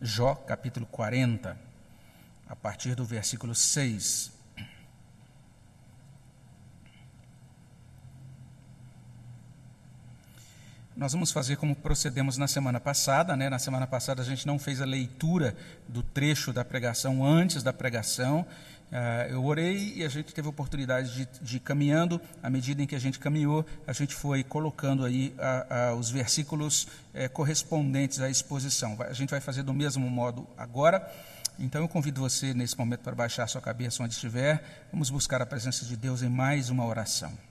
Jó, capítulo 40, a partir do versículo 6. Nós vamos fazer como procedemos na semana passada. Né? Na semana passada a gente não fez a leitura do trecho da pregação antes da pregação. Uh, eu orei e a gente teve a oportunidade de, de ir caminhando. À medida em que a gente caminhou, a gente foi colocando aí uh, uh, os versículos eh, correspondentes à exposição. A gente vai fazer do mesmo modo agora. Então eu convido você nesse momento para baixar sua cabeça onde estiver. Vamos buscar a presença de Deus em mais uma oração.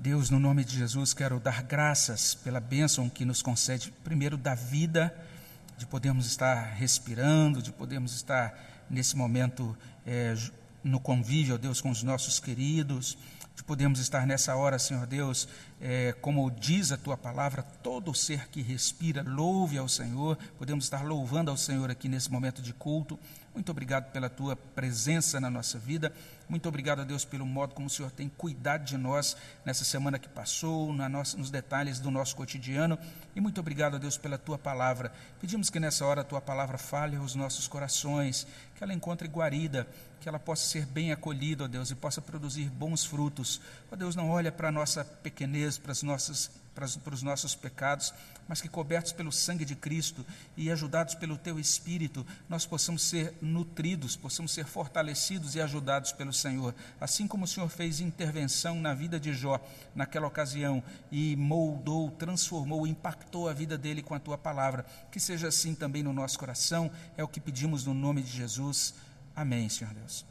Deus, no nome de Jesus, quero dar graças pela bênção que nos concede, primeiro, da vida, de podermos estar respirando, de podermos estar nesse momento é, no convívio, ó Deus, com os nossos queridos, de podermos estar nessa hora, Senhor Deus, é, como diz a tua palavra, todo ser que respira, louve ao Senhor, podemos estar louvando ao Senhor aqui nesse momento de culto. Muito obrigado pela tua presença na nossa vida. Muito obrigado a Deus pelo modo como o Senhor tem cuidado de nós nessa semana que passou, na nossa, nos detalhes do nosso cotidiano. E muito obrigado a Deus pela tua palavra. Pedimos que nessa hora a tua palavra fale aos nossos corações, que ela encontre guarida, que ela possa ser bem acolhida, ó Deus, e possa produzir bons frutos. Ó Deus, não olha para a nossa pequenez, para as nossas para os nossos pecados, mas que cobertos pelo sangue de Cristo e ajudados pelo Teu Espírito, nós possamos ser nutridos, possamos ser fortalecidos e ajudados pelo Senhor. Assim como o Senhor fez intervenção na vida de Jó naquela ocasião e moldou, transformou, impactou a vida dele com a Tua palavra, que seja assim também no nosso coração, é o que pedimos no nome de Jesus. Amém, Senhor Deus.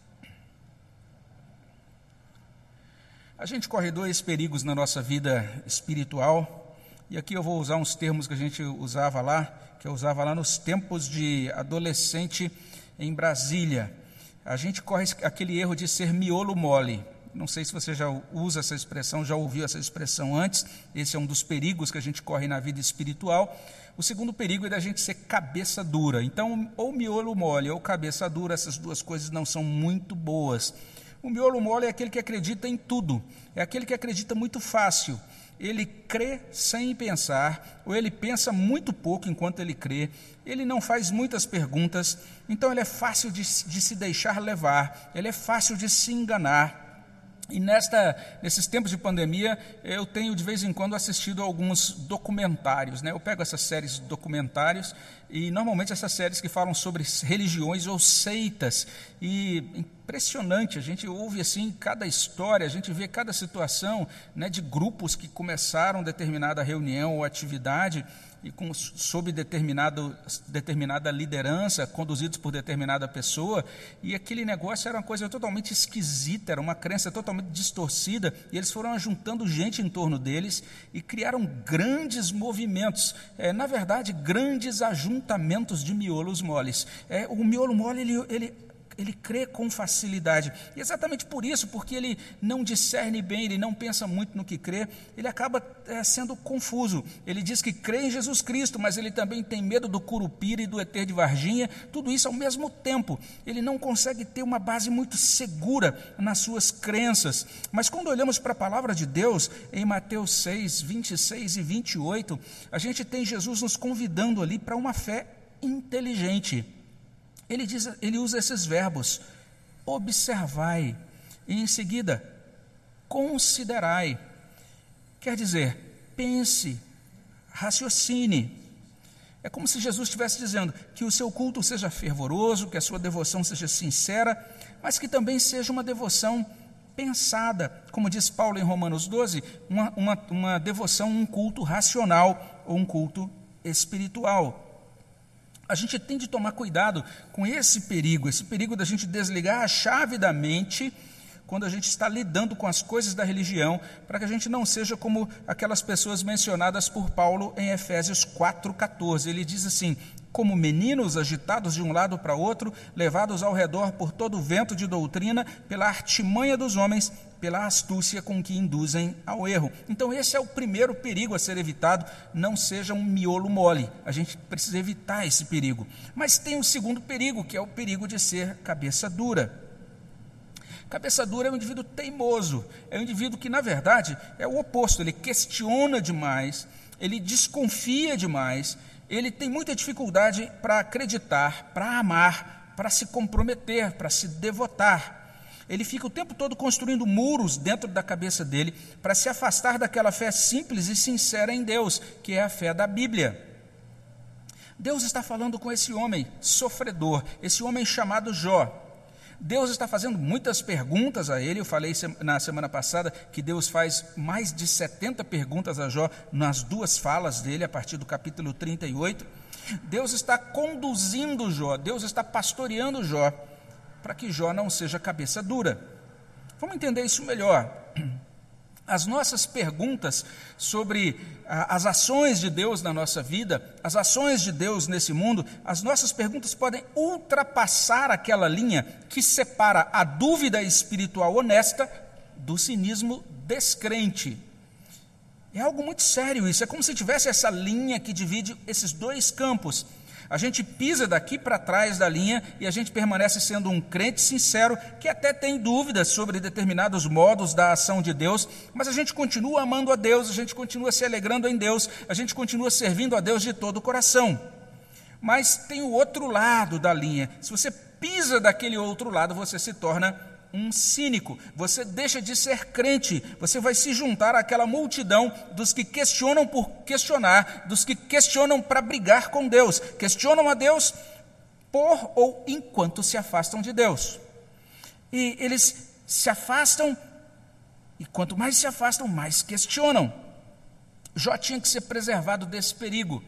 A gente corre dois perigos na nossa vida espiritual, e aqui eu vou usar uns termos que a gente usava lá, que eu usava lá nos tempos de adolescente em Brasília. A gente corre aquele erro de ser miolo mole. Não sei se você já usa essa expressão, já ouviu essa expressão antes. Esse é um dos perigos que a gente corre na vida espiritual. O segundo perigo é da gente ser cabeça dura. Então, ou miolo mole ou cabeça dura, essas duas coisas não são muito boas. O miolo mole é aquele que acredita em tudo, é aquele que acredita muito fácil. Ele crê sem pensar, ou ele pensa muito pouco enquanto ele crê, ele não faz muitas perguntas, então ele é fácil de, de se deixar levar, ele é fácil de se enganar. E nesta, nesses tempos de pandemia, eu tenho de vez em quando assistido a alguns documentários. Né? Eu pego essas séries documentários e normalmente essas séries que falam sobre religiões ou seitas. E impressionante, a gente ouve assim cada história, a gente vê cada situação né, de grupos que começaram determinada reunião ou atividade e com, sob determinado, determinada liderança, conduzidos por determinada pessoa, e aquele negócio era uma coisa totalmente esquisita, era uma crença totalmente distorcida, e eles foram juntando gente em torno deles e criaram grandes movimentos, é, na verdade, grandes ajuntamentos de miolos moles. É, o miolo mole, ele, ele ele crê com facilidade. E exatamente por isso, porque ele não discerne bem, ele não pensa muito no que crê, ele acaba é, sendo confuso. Ele diz que crê em Jesus Cristo, mas ele também tem medo do curupira e do eter de Varginha, tudo isso ao mesmo tempo. Ele não consegue ter uma base muito segura nas suas crenças. Mas quando olhamos para a palavra de Deus, em Mateus 6, 26 e 28, a gente tem Jesus nos convidando ali para uma fé inteligente. Ele, diz, ele usa esses verbos: observai, e em seguida, considerai. Quer dizer, pense, raciocine. É como se Jesus estivesse dizendo que o seu culto seja fervoroso, que a sua devoção seja sincera, mas que também seja uma devoção pensada, como diz Paulo em Romanos 12, uma, uma, uma devoção, um culto racional ou um culto espiritual. A gente tem de tomar cuidado com esse perigo, esse perigo da gente desligar a chave da mente quando a gente está lidando com as coisas da religião, para que a gente não seja como aquelas pessoas mencionadas por Paulo em Efésios 4,14. Ele diz assim: como meninos agitados de um lado para outro, levados ao redor por todo o vento de doutrina, pela artimanha dos homens, pela astúcia com que induzem ao erro. Então, esse é o primeiro perigo a ser evitado, não seja um miolo mole. A gente precisa evitar esse perigo. Mas tem um segundo perigo, que é o perigo de ser cabeça dura. Cabeça dura é um indivíduo teimoso, é um indivíduo que, na verdade, é o oposto, ele questiona demais, ele desconfia demais, ele tem muita dificuldade para acreditar, para amar, para se comprometer, para se devotar. Ele fica o tempo todo construindo muros dentro da cabeça dele para se afastar daquela fé simples e sincera em Deus, que é a fé da Bíblia. Deus está falando com esse homem sofredor, esse homem chamado Jó. Deus está fazendo muitas perguntas a ele. Eu falei na semana passada que Deus faz mais de 70 perguntas a Jó nas duas falas dele, a partir do capítulo 38. Deus está conduzindo Jó, Deus está pastoreando Jó, para que Jó não seja cabeça dura. Vamos entender isso melhor. As nossas perguntas sobre ah, as ações de Deus na nossa vida, as ações de Deus nesse mundo, as nossas perguntas podem ultrapassar aquela linha que separa a dúvida espiritual honesta do cinismo descrente. É algo muito sério isso, é como se tivesse essa linha que divide esses dois campos. A gente pisa daqui para trás da linha e a gente permanece sendo um crente sincero que até tem dúvidas sobre determinados modos da ação de Deus, mas a gente continua amando a Deus, a gente continua se alegrando em Deus, a gente continua servindo a Deus de todo o coração. Mas tem o outro lado da linha. Se você pisa daquele outro lado, você se torna um cínico, você deixa de ser crente, você vai se juntar àquela multidão dos que questionam por questionar, dos que questionam para brigar com Deus, questionam a Deus por ou enquanto se afastam de Deus. E eles se afastam, e quanto mais se afastam, mais questionam. Jó tinha que ser preservado desse perigo.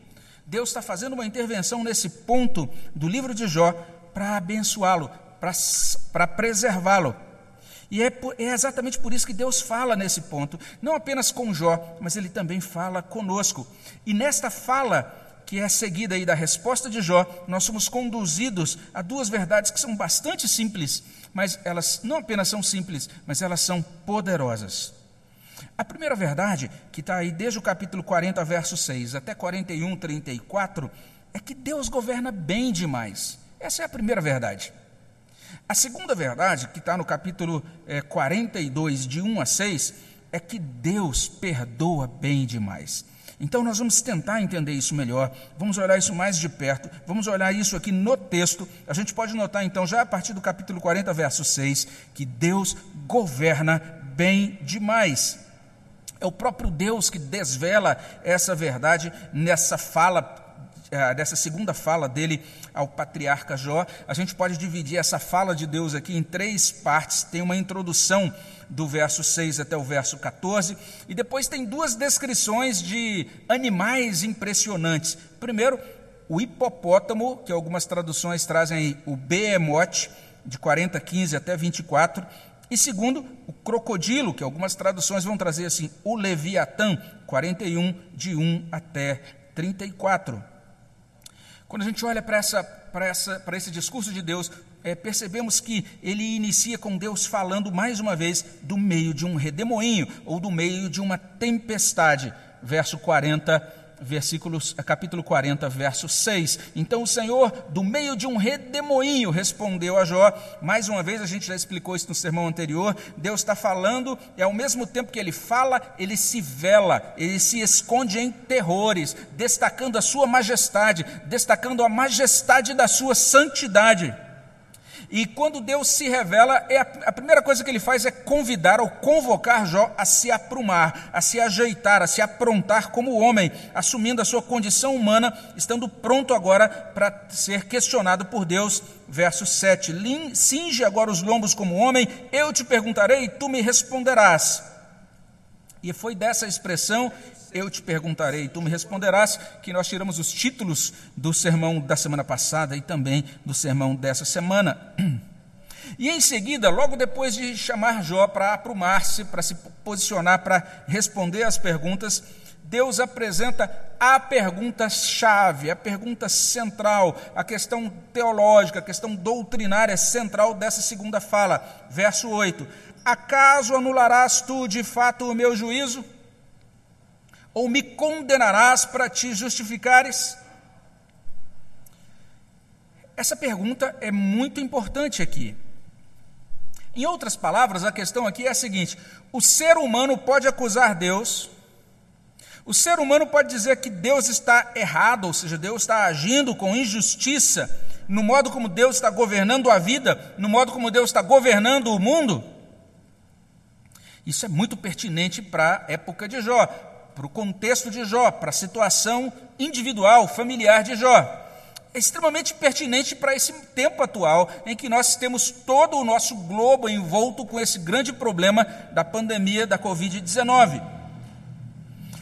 Deus está fazendo uma intervenção nesse ponto do livro de Jó para abençoá-lo, para preservá-lo. E é, é, exatamente por isso que Deus fala nesse ponto, não apenas com Jó, mas ele também fala conosco. E nesta fala, que é seguida aí da resposta de Jó, nós somos conduzidos a duas verdades que são bastante simples, mas elas não apenas são simples, mas elas são poderosas. A primeira verdade, que está aí desde o capítulo 40, verso 6 até 41, 34, é que Deus governa bem demais. Essa é a primeira verdade. A segunda verdade, que está no capítulo é, 42, de 1 a 6, é que Deus perdoa bem demais. Então, nós vamos tentar entender isso melhor, vamos olhar isso mais de perto, vamos olhar isso aqui no texto. A gente pode notar, então, já a partir do capítulo 40, verso 6, que Deus governa bem demais. É o próprio Deus que desvela essa verdade nessa fala dessa segunda fala dele ao patriarca Jó, a gente pode dividir essa fala de Deus aqui em três partes. Tem uma introdução do verso 6 até o verso 14, e depois tem duas descrições de animais impressionantes. Primeiro, o hipopótamo, que algumas traduções trazem aí o behemote, de 40, 15 até 24, e segundo, o crocodilo, que algumas traduções vão trazer assim, o leviatã, 41, de 1 até 34. Quando a gente olha para, essa, para, essa, para esse discurso de Deus, é, percebemos que ele inicia com Deus falando mais uma vez do meio de um redemoinho ou do meio de uma tempestade. Verso 40 versículos, capítulo 40, verso 6. Então o Senhor, do meio de um redemoinho, respondeu a Jó. Mais uma vez, a gente já explicou isso no sermão anterior. Deus está falando, e ao mesmo tempo que ele fala, ele se vela, ele se esconde em terrores, destacando a sua majestade, destacando a majestade da sua santidade. E quando Deus se revela, é a, a, primeira coisa que ele faz é convidar ou convocar Jó a se aprumar, a se ajeitar, a se aprontar como homem, assumindo a sua condição humana, estando pronto agora para ser questionado por Deus. Verso 7: Cinge agora os lombos como homem, eu te perguntarei e tu me responderás. E foi dessa expressão eu te perguntarei, tu me responderás, que nós tiramos os títulos do sermão da semana passada e também do sermão dessa semana. E em seguida, logo depois de chamar Jó para aprumar-se, para se posicionar, para responder às perguntas, Deus apresenta a pergunta-chave, a pergunta central, a questão teológica, a questão doutrinária central dessa segunda fala. Verso 8: Acaso anularás tu de fato o meu juízo? Ou me condenarás para te justificares? Essa pergunta é muito importante aqui. Em outras palavras, a questão aqui é a seguinte: o ser humano pode acusar Deus, O ser humano pode dizer que Deus está errado, ou seja, Deus está agindo com injustiça no modo como Deus está governando a vida, no modo como Deus está governando o mundo? Isso é muito pertinente para a época de Jó, para o contexto de Jó, para a situação individual, familiar de Jó. É extremamente pertinente para esse tempo atual em que nós temos todo o nosso globo envolto com esse grande problema da pandemia da Covid-19.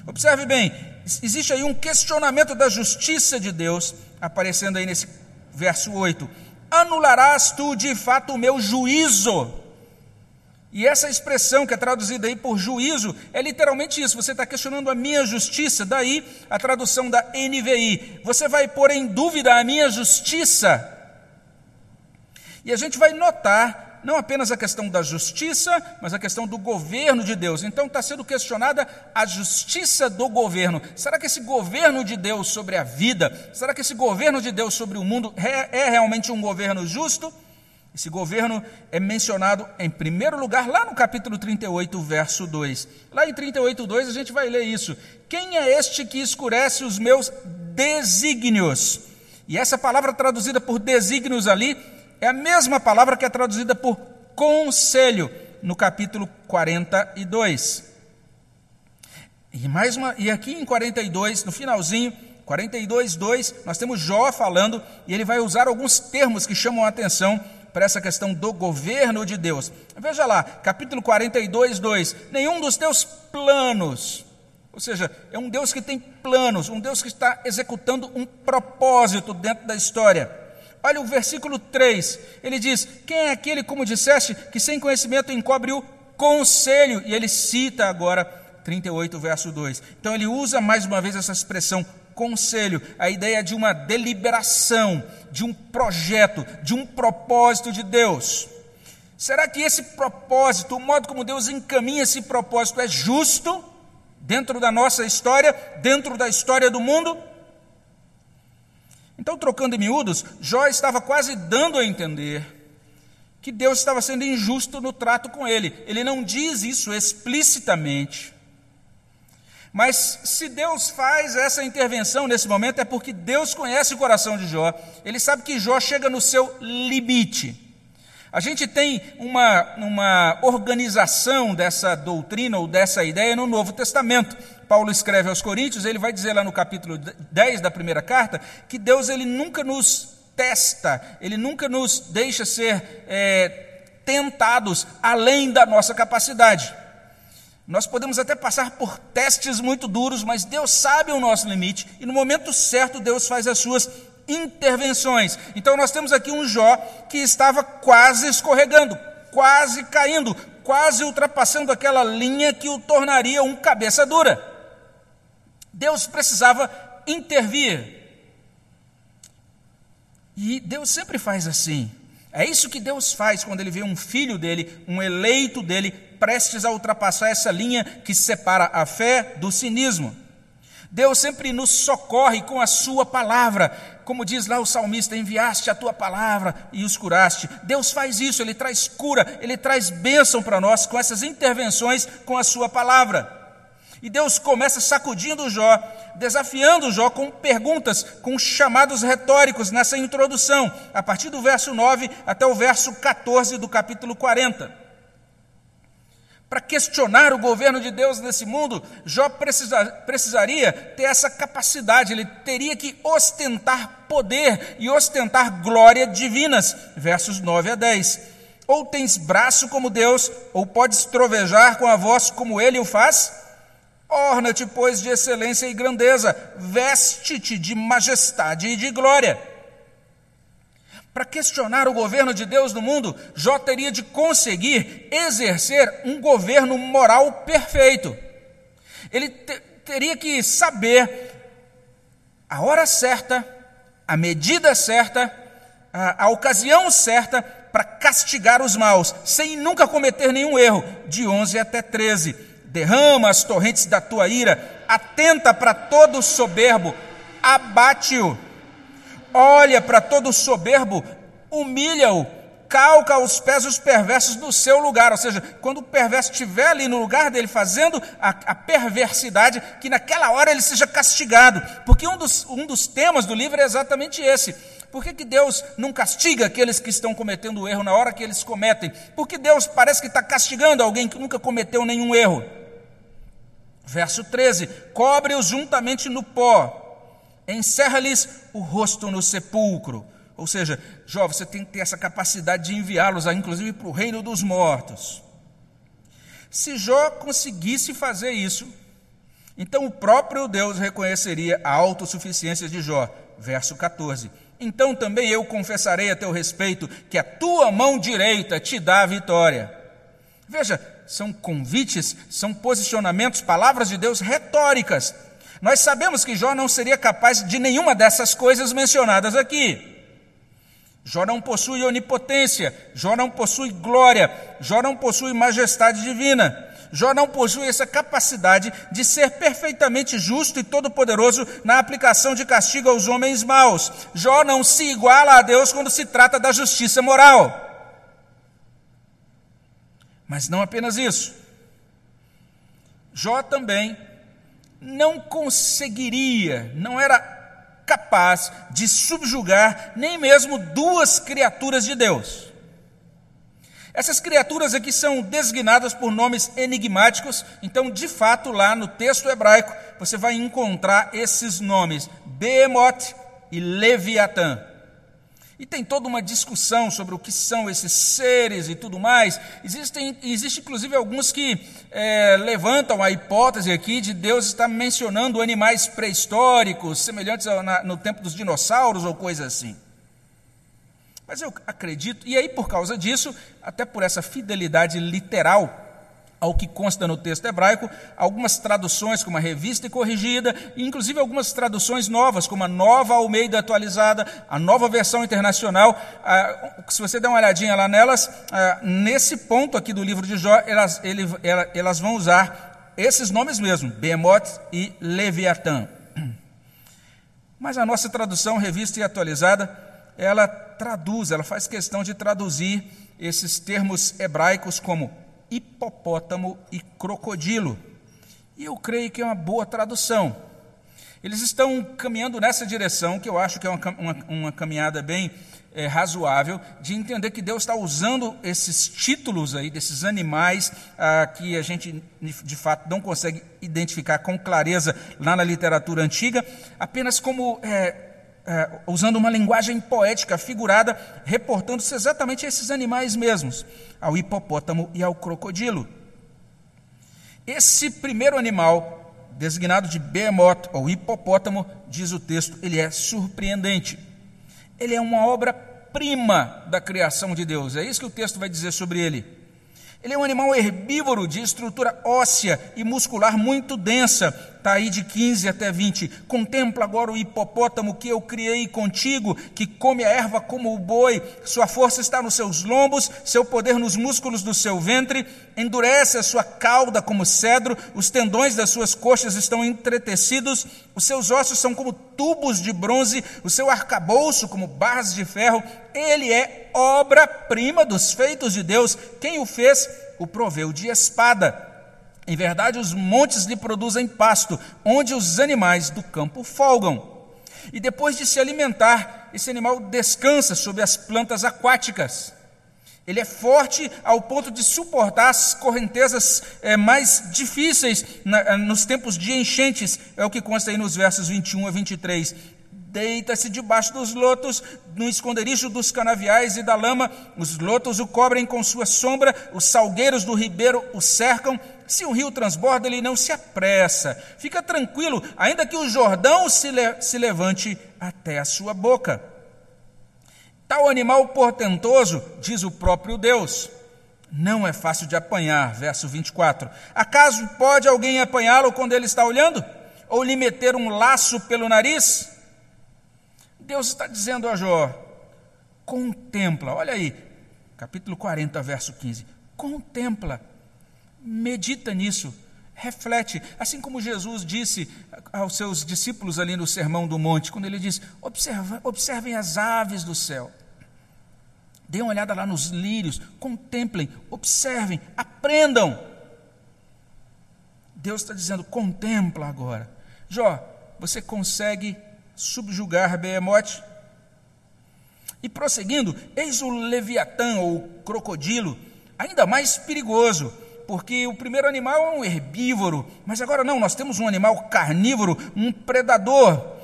Observe bem, existe aí um questionamento da justiça de Deus, aparecendo aí nesse verso 8: Anularás tu de fato o meu juízo? E essa expressão que é traduzida aí por juízo é literalmente isso. Você está questionando a minha justiça, daí a tradução da NVI. Você vai pôr em dúvida a minha justiça. E a gente vai notar não apenas a questão da justiça, mas a questão do governo de Deus. Então está sendo questionada a justiça do governo. Será que esse governo de Deus sobre a vida, será que esse governo de Deus sobre o mundo é, é realmente um governo justo? Esse governo é mencionado em primeiro lugar lá no capítulo 38, verso 2. Lá em 38, 2 a gente vai ler isso. Quem é este que escurece os meus desígnios? E essa palavra traduzida por desígnios ali é a mesma palavra que é traduzida por conselho no capítulo 42. E mais uma, e aqui em 42, no finalzinho, 42, 2, nós temos Jó falando, e ele vai usar alguns termos que chamam a atenção para essa questão do governo de Deus. Veja lá, capítulo 42, 2: Nenhum dos teus planos, ou seja, é um Deus que tem planos, um Deus que está executando um propósito dentro da história. Olha o versículo 3, ele diz: Quem é aquele, como disseste, que sem conhecimento encobre o conselho? E ele cita agora 38, verso 2. Então ele usa mais uma vez essa expressão conselho, a ideia de uma deliberação, de um projeto, de um propósito de Deus. Será que esse propósito, o modo como Deus encaminha esse propósito, é justo dentro da nossa história, dentro da história do mundo? Então, trocando em miúdos, Jó estava quase dando a entender que Deus estava sendo injusto no trato com ele. Ele não diz isso explicitamente. Mas se Deus faz essa intervenção nesse momento, é porque Deus conhece o coração de Jó. Ele sabe que Jó chega no seu limite. A gente tem uma, uma organização dessa doutrina ou dessa ideia no Novo Testamento. Paulo escreve aos Coríntios, ele vai dizer lá no capítulo 10 da primeira carta, que Deus ele nunca nos testa, ele nunca nos deixa ser é, tentados além da nossa capacidade. Nós podemos até passar por testes muito duros, mas Deus sabe o nosso limite e no momento certo Deus faz as suas intervenções. Então nós temos aqui um Jó que estava quase escorregando, quase caindo, quase ultrapassando aquela linha que o tornaria um cabeça dura. Deus precisava intervir. E Deus sempre faz assim. É isso que Deus faz quando ele vê um filho dele, um eleito dele, prestes a ultrapassar essa linha que separa a fé do cinismo. Deus sempre nos socorre com a Sua palavra. Como diz lá o salmista: enviaste a tua palavra e os curaste. Deus faz isso, Ele traz cura, Ele traz bênção para nós com essas intervenções com a Sua palavra. E Deus começa sacudindo Jó, desafiando Jó com perguntas, com chamados retóricos nessa introdução, a partir do verso 9 até o verso 14 do capítulo 40. Para questionar o governo de Deus nesse mundo, Jó precisa, precisaria ter essa capacidade, ele teria que ostentar poder e ostentar glória divinas. Versos 9 a 10. Ou tens braço como Deus, ou podes trovejar com a voz como ele o faz? Orna-te, pois, de excelência e grandeza, veste-te de majestade e de glória. Para questionar o governo de Deus no mundo, Jó teria de conseguir exercer um governo moral perfeito. Ele te, teria que saber a hora certa, a medida certa, a, a ocasião certa para castigar os maus, sem nunca cometer nenhum erro, de 11 até 13. Derrama as torrentes da tua ira, atenta para todo soberbo, abate-o olha para todo soberbo, humilha-o, calca aos pés os perversos no seu lugar. Ou seja, quando o perverso estiver ali no lugar dele fazendo a, a perversidade, que naquela hora ele seja castigado. Porque um dos, um dos temas do livro é exatamente esse. Por que, que Deus não castiga aqueles que estão cometendo o erro na hora que eles cometem? Porque Deus parece que está castigando alguém que nunca cometeu nenhum erro. Verso 13: Cobre-os juntamente no pó, encerra-lhes o rosto no sepulcro. Ou seja, Jó, você tem que ter essa capacidade de enviá-los, inclusive, para o reino dos mortos. Se Jó conseguisse fazer isso, então o próprio Deus reconheceria a autossuficiência de Jó. Verso 14. Então também eu confessarei a teu respeito que a tua mão direita te dá a vitória. Veja, são convites, são posicionamentos, palavras de Deus retóricas. Nós sabemos que Jó não seria capaz de nenhuma dessas coisas mencionadas aqui. Jó não possui onipotência, Jó não possui glória, Jó não possui majestade divina. Jó não possui essa capacidade de ser perfeitamente justo e todo-poderoso na aplicação de castigo aos homens maus. Jó não se iguala a Deus quando se trata da justiça moral. Mas não apenas isso. Jó também não conseguiria, não era capaz de subjugar nem mesmo duas criaturas de Deus. Essas criaturas aqui são designadas por nomes enigmáticos, então, de fato, lá no texto hebraico, você vai encontrar esses nomes: Behemoth e Leviatã. E tem toda uma discussão sobre o que são esses seres e tudo mais. Existem, existe inclusive alguns que é, levantam a hipótese aqui de Deus estar mencionando animais pré-históricos, semelhantes ao, na, no tempo dos dinossauros ou coisa assim. Mas eu acredito, e aí por causa disso, até por essa fidelidade literal ao que consta no texto hebraico, algumas traduções como a revista e corrigida, e inclusive algumas traduções novas, como a nova Almeida atualizada, a nova versão internacional. Ah, se você der uma olhadinha lá nelas, ah, nesse ponto aqui do livro de Jó, elas, ele, elas vão usar esses nomes mesmo, Behemoth e Leviatã. Mas a nossa tradução, revista e atualizada, ela traduz, ela faz questão de traduzir esses termos hebraicos como hipopótamo e crocodilo. E eu creio que é uma boa tradução. Eles estão caminhando nessa direção, que eu acho que é uma, uma, uma caminhada bem é, razoável, de entender que Deus está usando esses títulos aí, desses animais, ah, que a gente de fato não consegue identificar com clareza lá na literatura antiga, apenas como é, é, usando uma linguagem poética, figurada, reportando-se exatamente a esses animais mesmos, ao hipopótamo e ao crocodilo. Esse primeiro animal, designado de Behemoth ou hipopótamo, diz o texto, ele é surpreendente. Ele é uma obra-prima da criação de Deus. É isso que o texto vai dizer sobre ele. Ele é um animal herbívoro de estrutura óssea e muscular muito densa, está aí de 15 até 20. Contempla agora o hipopótamo que eu criei contigo, que come a erva como o boi, sua força está nos seus lombos, seu poder nos músculos do seu ventre, endurece a sua cauda como cedro, os tendões das suas coxas estão entretecidos, os seus ossos são como tubos de bronze, o seu arcabouço como barras de ferro. Ele é obra-prima dos feitos de Deus. Quem o fez, o proveu de espada. Em verdade, os montes lhe produzem pasto, onde os animais do campo folgam. E depois de se alimentar, esse animal descansa sobre as plantas aquáticas. Ele é forte ao ponto de suportar as correntezas é, mais difíceis na, eh, nos tempos de enchentes, é o que consta aí nos versos 21 a 23. Deita-se debaixo dos lotos, no esconderijo dos canaviais e da lama. Os lotos o cobrem com sua sombra, os salgueiros do ribeiro o cercam. Se o rio transborda, ele não se apressa. Fica tranquilo, ainda que o Jordão se, le se levante até a sua boca. Tal animal portentoso, diz o próprio Deus, não é fácil de apanhar. Verso 24. Acaso pode alguém apanhá-lo quando ele está olhando? Ou lhe meter um laço pelo nariz? Deus está dizendo a Jó: contempla, olha aí, capítulo 40, verso 15. Contempla Medita nisso, reflete, assim como Jesus disse aos seus discípulos ali no Sermão do Monte, quando ele diz: Observa, observem as aves do céu. Dêem uma olhada lá nos lírios, contemplem, observem, aprendam. Deus está dizendo: contempla agora. Jó, você consegue subjugar Behemote? E prosseguindo, eis o Leviatã, ou crocodilo, ainda mais perigoso, porque o primeiro animal é um herbívoro, mas agora não, nós temos um animal carnívoro, um predador,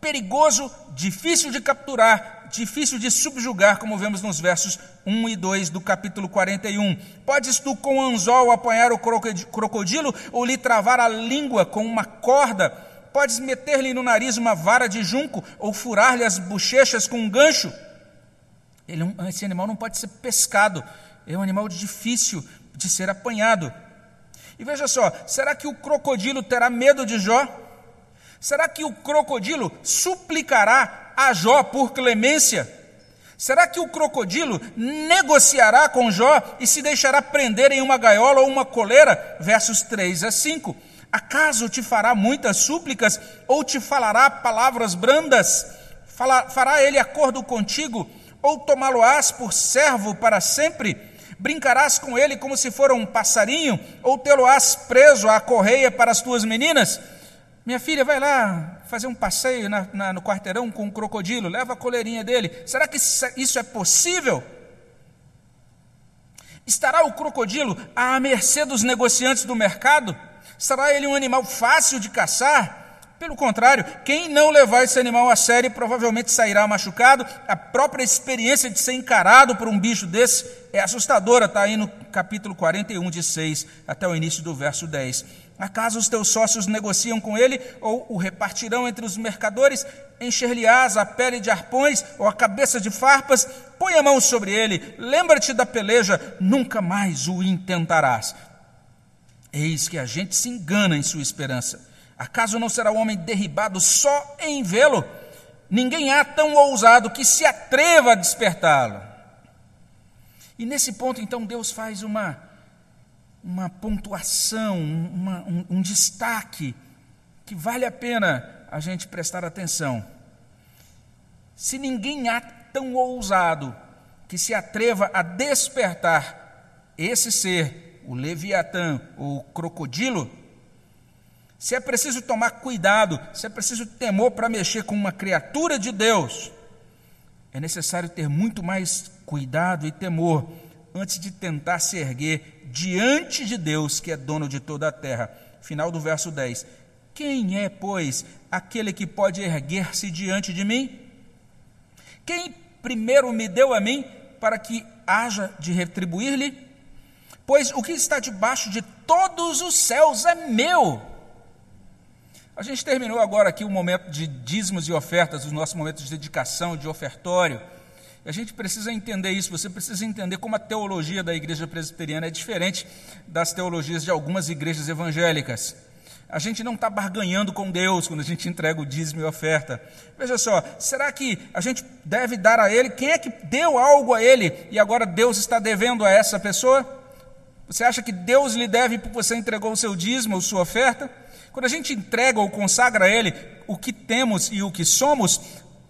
perigoso, difícil de capturar, difícil de subjugar, como vemos nos versos 1 e 2 do capítulo 41. Podes tu com anzol apanhar o crocodilo ou lhe travar a língua com uma corda? Podes meter-lhe no nariz uma vara de junco ou furar-lhe as bochechas com um gancho? Ele, é esse animal não pode ser pescado, é um animal difícil de ser apanhado. E veja só, será que o crocodilo terá medo de Jó? Será que o crocodilo suplicará a Jó por clemência? Será que o crocodilo negociará com Jó e se deixará prender em uma gaiola ou uma coleira? Versos 3 a 5. Acaso te fará muitas súplicas ou te falará palavras brandas? fará ele acordo contigo ou tomá-lo-ás por servo para sempre? Brincarás com ele como se for um passarinho, ou tê-lo-ás preso à correia para as tuas meninas? Minha filha, vai lá fazer um passeio na, na, no quarteirão com um crocodilo, leva a coleirinha dele. Será que isso é possível? Estará o crocodilo à mercê dos negociantes do mercado? Será ele um animal fácil de caçar? Pelo contrário, quem não levar esse animal a sério provavelmente sairá machucado. A própria experiência de ser encarado por um bicho desse é assustadora, está aí no capítulo 41, de 6 até o início do verso 10. Acaso os teus sócios negociam com ele, ou o repartirão entre os mercadores? Encher-lhe-ás a pele de arpões, ou a cabeça de farpas? Põe a mão sobre ele, lembra-te da peleja, nunca mais o intentarás. Eis que a gente se engana em sua esperança Acaso não será o homem derribado só em vê-lo? Ninguém há tão ousado que se atreva a despertá-lo. E nesse ponto, então, Deus faz uma, uma pontuação, uma, um, um destaque que vale a pena a gente prestar atenção. Se ninguém há tão ousado que se atreva a despertar esse ser, o Leviatã, ou crocodilo, se é preciso tomar cuidado, se é preciso temor para mexer com uma criatura de Deus, é necessário ter muito mais cuidado e temor antes de tentar se erguer diante de Deus, que é dono de toda a terra. Final do verso 10. Quem é, pois, aquele que pode erguer-se diante de mim? Quem primeiro me deu a mim para que haja de retribuir-lhe? Pois o que está debaixo de todos os céus é meu a gente terminou agora aqui o momento de dízimos e ofertas, os nossos momentos de dedicação, de ofertório. A gente precisa entender isso, você precisa entender como a teologia da igreja presbiteriana é diferente das teologias de algumas igrejas evangélicas. A gente não está barganhando com Deus quando a gente entrega o dízimo e oferta. Veja só, será que a gente deve dar a Ele? Quem é que deu algo a Ele e agora Deus está devendo a essa pessoa? Você acha que Deus lhe deve porque você entregou o seu dízimo ou sua oferta? Quando a gente entrega ou consagra a Ele o que temos e o que somos,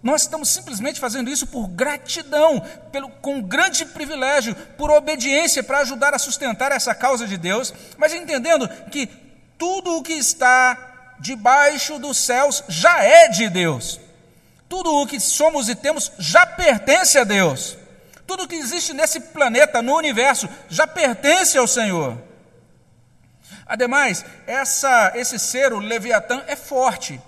nós estamos simplesmente fazendo isso por gratidão, pelo, com grande privilégio, por obediência para ajudar a sustentar essa causa de Deus, mas entendendo que tudo o que está debaixo dos céus já é de Deus. Tudo o que somos e temos já pertence a Deus. Tudo o que existe nesse planeta, no universo, já pertence ao Senhor. Ademais, essa, esse ser, o Leviatã, é forte.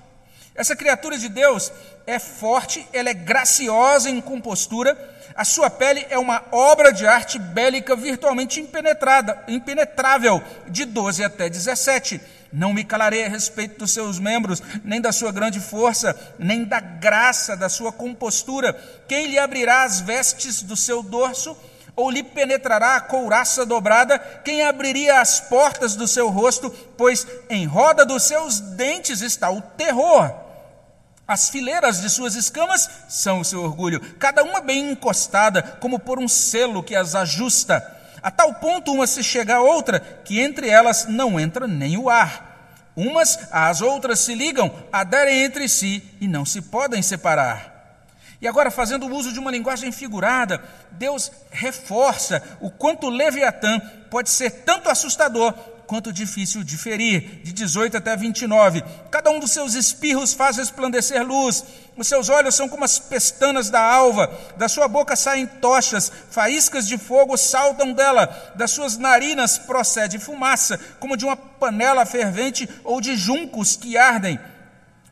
Essa criatura de Deus é forte, ela é graciosa em compostura, a sua pele é uma obra de arte bélica virtualmente impenetrada, impenetrável, de 12 até 17. Não me calarei a respeito dos seus membros, nem da sua grande força, nem da graça da sua compostura. Quem lhe abrirá as vestes do seu dorso? Ou lhe penetrará a couraça dobrada, quem abriria as portas do seu rosto, pois em roda dos seus dentes está o terror. As fileiras de suas escamas são o seu orgulho, cada uma bem encostada, como por um selo que as ajusta. A tal ponto uma se chega a outra, que entre elas não entra nem o ar. Umas às outras se ligam, aderem entre si e não se podem separar. E agora, fazendo uso de uma linguagem figurada, Deus reforça o quanto Leviatã pode ser tanto assustador quanto difícil de ferir, de 18 até 29. Cada um dos seus espirros faz resplandecer luz, os seus olhos são como as pestanas da alva, da sua boca saem tochas, faíscas de fogo saltam dela, das suas narinas procede fumaça, como de uma panela fervente ou de juncos que ardem.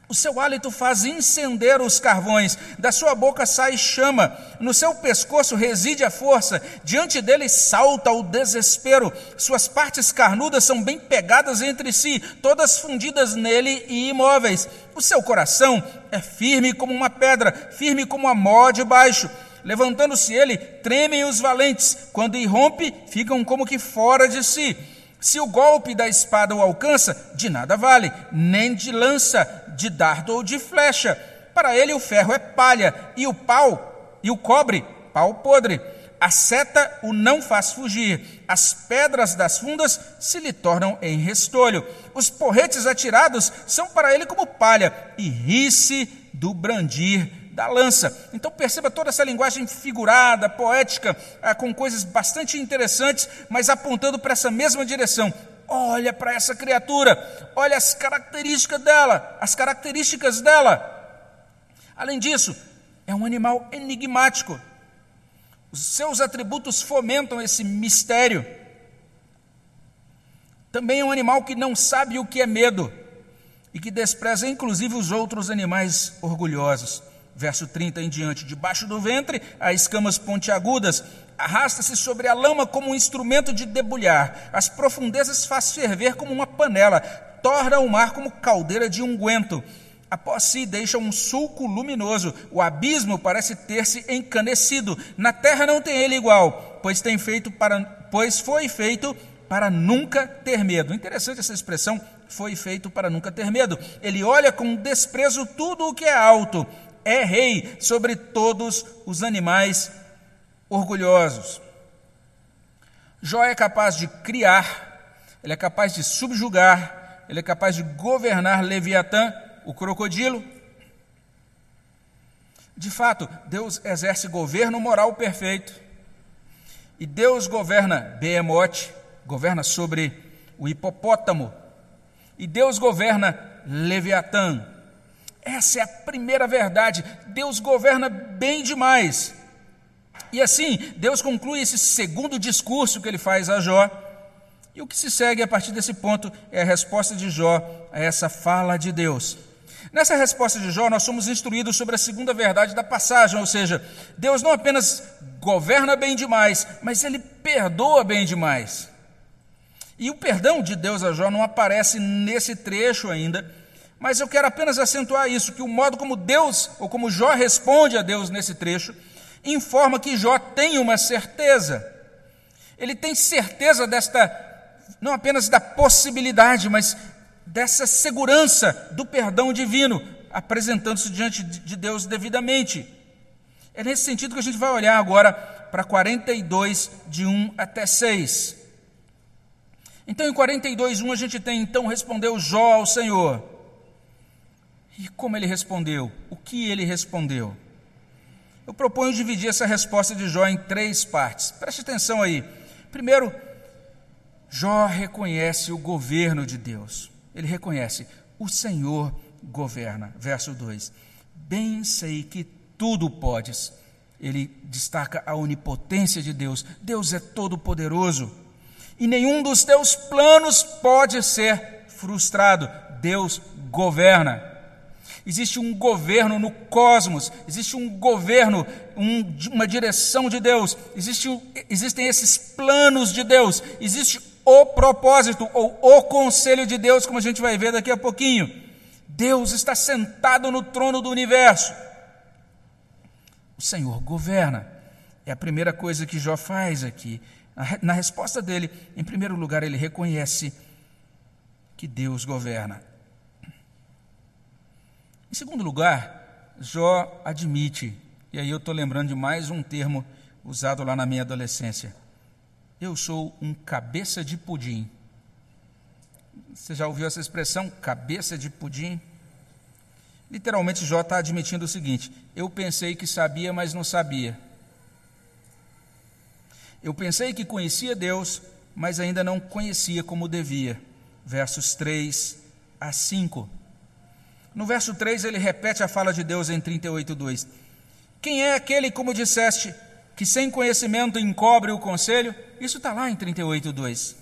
O seu hálito faz incender os carvões, da sua boca sai chama, no seu pescoço reside a força, diante dele salta o desespero, suas partes carnudas são bem pegadas entre si, todas fundidas nele e imóveis. O seu coração é firme como uma pedra, firme como a mó de baixo. Levantando-se ele, tremem os valentes, quando irrompe, ficam como que fora de si. Se o golpe da espada o alcança, de nada vale, nem de lança, de dardo ou de flecha. Para ele o ferro é palha, e o pau, e o cobre, pau podre. A seta o não faz fugir, as pedras das fundas se lhe tornam em restolho. Os porretes atirados são para ele como palha, e ri-se do brandir da lança. Então perceba toda essa linguagem figurada, poética, ah, com coisas bastante interessantes, mas apontando para essa mesma direção. Olha para essa criatura, olha as características dela, as características dela. Além disso, é um animal enigmático. Os seus atributos fomentam esse mistério. Também é um animal que não sabe o que é medo e que despreza inclusive os outros animais orgulhosos verso 30 em diante, debaixo do ventre há escamas pontiagudas, arrasta-se sobre a lama como um instrumento de debulhar, as profundezas faz ferver como uma panela, torna o mar como caldeira de unguento. Após si deixa um sulco luminoso, o abismo parece ter-se encanecido. Na terra não tem ele igual, pois tem feito para, pois foi feito para nunca ter medo. Interessante essa expressão, foi feito para nunca ter medo. Ele olha com desprezo tudo o que é alto é rei sobre todos os animais orgulhosos. Jó é capaz de criar, ele é capaz de subjugar, ele é capaz de governar Leviatã, o crocodilo. De fato, Deus exerce governo moral perfeito. E Deus governa Behemote, governa sobre o hipopótamo. E Deus governa Leviatã, essa é a primeira verdade. Deus governa bem demais. E assim, Deus conclui esse segundo discurso que ele faz a Jó. E o que se segue a partir desse ponto é a resposta de Jó a essa fala de Deus. Nessa resposta de Jó, nós somos instruídos sobre a segunda verdade da passagem, ou seja, Deus não apenas governa bem demais, mas ele perdoa bem demais. E o perdão de Deus a Jó não aparece nesse trecho ainda, mas eu quero apenas acentuar isso, que o modo como Deus, ou como Jó responde a Deus nesse trecho, informa que Jó tem uma certeza. Ele tem certeza desta, não apenas da possibilidade, mas dessa segurança do perdão divino, apresentando-se diante de Deus devidamente. É nesse sentido que a gente vai olhar agora para 42, de 1 até 6. Então, em 42, 1, a gente tem, então, respondeu Jó ao Senhor. E como ele respondeu? O que ele respondeu? Eu proponho dividir essa resposta de Jó em três partes. Preste atenção aí. Primeiro, Jó reconhece o governo de Deus. Ele reconhece: o Senhor governa. Verso 2: Bem sei que tudo podes. Ele destaca a onipotência de Deus. Deus é todo-poderoso. E nenhum dos teus planos pode ser frustrado. Deus governa existe um governo no cosmos, existe um governo, um, uma direção de Deus, existe, existem esses planos de Deus, existe o propósito ou o conselho de Deus, como a gente vai ver daqui a pouquinho. Deus está sentado no trono do universo. O Senhor governa. É a primeira coisa que Jó faz aqui. Na resposta dele, em primeiro lugar, ele reconhece que Deus governa. Em segundo lugar, Jó admite, e aí eu estou lembrando de mais um termo usado lá na minha adolescência. Eu sou um cabeça de pudim. Você já ouviu essa expressão, cabeça de pudim? Literalmente, Jó está admitindo o seguinte: eu pensei que sabia, mas não sabia. Eu pensei que conhecia Deus, mas ainda não conhecia como devia. Versos 3 a 5. No verso 3, ele repete a fala de Deus em 38:2. Quem é aquele, como disseste, que sem conhecimento encobre o conselho? Isso está lá em 38:2.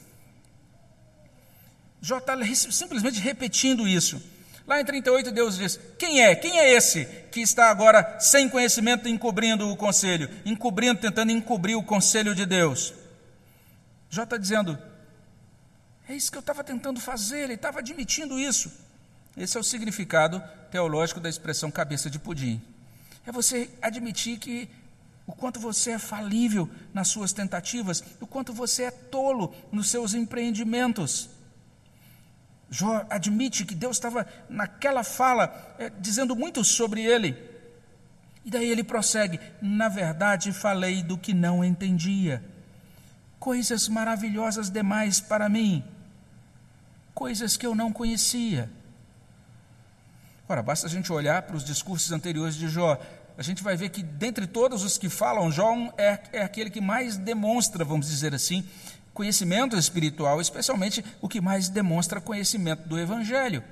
Jó está simplesmente repetindo isso. Lá em 38, Deus diz: Quem é? Quem é esse que está agora sem conhecimento encobrindo o conselho? Encobrindo, tentando encobrir o conselho de Deus. Jó está dizendo: É isso que eu estava tentando fazer, ele estava admitindo isso. Esse é o significado teológico da expressão cabeça de pudim. É você admitir que o quanto você é falível nas suas tentativas, o quanto você é tolo nos seus empreendimentos. Jó admite que Deus estava naquela fala é, dizendo muito sobre ele. E daí ele prossegue: Na verdade, falei do que não entendia. Coisas maravilhosas demais para mim, coisas que eu não conhecia. Ora, basta a gente olhar para os discursos anteriores de Jó. A gente vai ver que, dentre todos os que falam, Jó é, é aquele que mais demonstra, vamos dizer assim, conhecimento espiritual, especialmente o que mais demonstra conhecimento do Evangelho.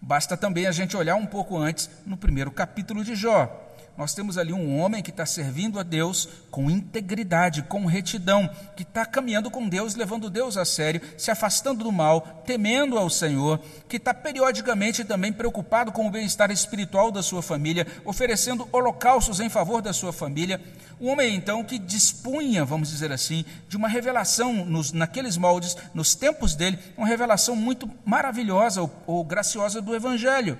Basta também a gente olhar um pouco antes, no primeiro capítulo de Jó. Nós temos ali um homem que está servindo a Deus com integridade, com retidão, que está caminhando com Deus, levando Deus a sério, se afastando do mal, temendo ao Senhor, que está periodicamente também preocupado com o bem-estar espiritual da sua família, oferecendo holocaustos em favor da sua família. Um homem, então, que dispunha, vamos dizer assim, de uma revelação nos, naqueles moldes, nos tempos dele, uma revelação muito maravilhosa ou, ou graciosa do Evangelho.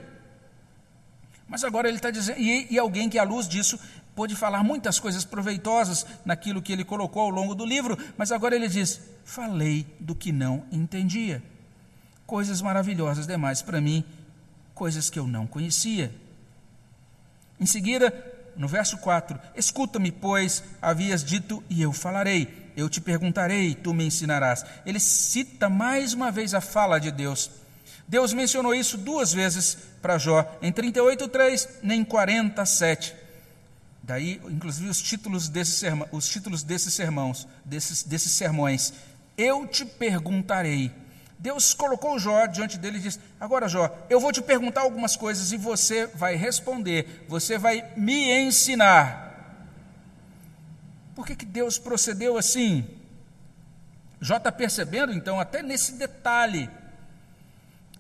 Mas agora ele está dizendo, e, e alguém que à luz disso pôde falar muitas coisas proveitosas naquilo que ele colocou ao longo do livro, mas agora ele diz: falei do que não entendia. Coisas maravilhosas demais para mim, coisas que eu não conhecia. Em seguida, no verso 4: Escuta-me, pois, havias dito, e eu falarei. Eu te perguntarei, tu me ensinarás. Ele cita mais uma vez a fala de Deus. Deus mencionou isso duas vezes para Jó, em 38:3, nem 47. Daí, inclusive, os títulos desses sermão, os títulos desses sermãos, desses, desses sermões. Eu te perguntarei. Deus colocou Jó diante dele e disse: Agora, Jó, eu vou te perguntar algumas coisas e você vai responder, você vai me ensinar. Por que, que Deus procedeu assim? Jó está percebendo, então, até nesse detalhe,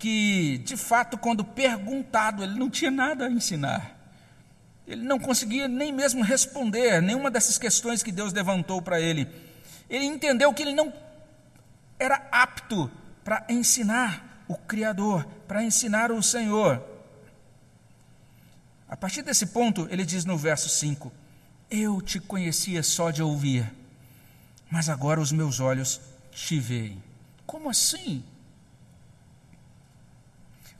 que, de fato, quando perguntado, ele não tinha nada a ensinar. Ele não conseguia nem mesmo responder nenhuma dessas questões que Deus levantou para ele. Ele entendeu que ele não era apto para ensinar o Criador, para ensinar o Senhor. A partir desse ponto, ele diz no verso 5: Eu te conhecia só de ouvir, mas agora os meus olhos te veem. Como assim?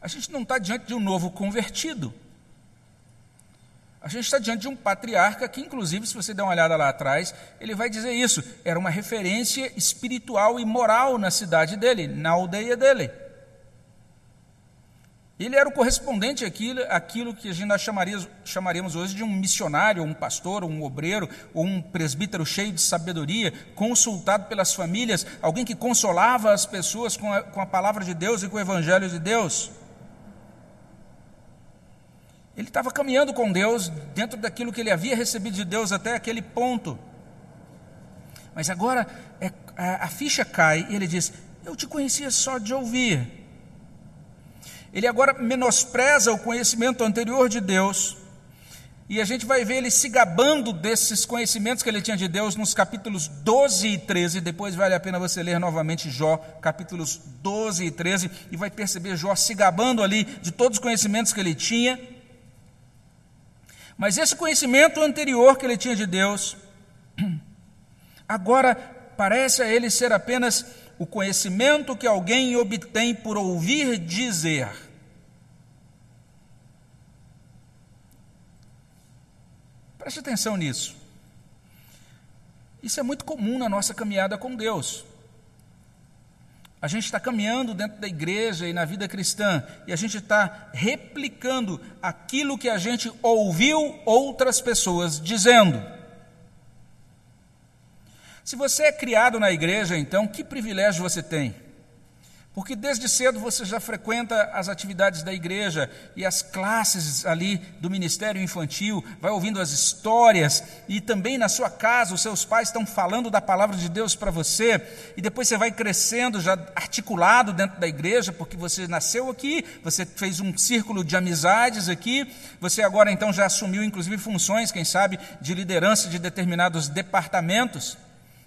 A gente não está diante de um novo convertido. A gente está diante de um patriarca que, inclusive, se você der uma olhada lá atrás, ele vai dizer isso. Era uma referência espiritual e moral na cidade dele, na aldeia dele. Ele era o correspondente àquilo, àquilo que a gente chamaria, chamaríamos hoje de um missionário, um pastor, um obreiro, ou um presbítero cheio de sabedoria, consultado pelas famílias, alguém que consolava as pessoas com a, com a palavra de Deus e com o evangelho de Deus. Ele estava caminhando com Deus dentro daquilo que ele havia recebido de Deus até aquele ponto. Mas agora é, a, ficha cai e ele diz: Eu te conhecia só de ouvir. Ele agora menospreza o conhecimento anterior de Deus. E a gente vai ver ele se gabando desses conhecimentos que ele tinha de Deus nos capítulos 12 e 13. Depois vale a pena você ler novamente Jó, capítulos 12 e 13, e vai perceber Jó se gabando ali de todos os conhecimentos que ele tinha. Mas esse conhecimento anterior que ele tinha de Deus, agora parece a ele ser apenas o conhecimento que alguém obtém por ouvir dizer. Preste atenção nisso. Isso é muito comum na nossa caminhada com Deus. A gente está caminhando dentro da igreja e na vida cristã, e a gente está replicando aquilo que a gente ouviu outras pessoas dizendo. Se você é criado na igreja, então, que privilégio você tem? Porque desde cedo você já frequenta as atividades da igreja e as classes ali do ministério infantil, vai ouvindo as histórias e também na sua casa os seus pais estão falando da palavra de Deus para você e depois você vai crescendo já articulado dentro da igreja, porque você nasceu aqui, você fez um círculo de amizades aqui, você agora então já assumiu inclusive funções, quem sabe, de liderança de determinados departamentos.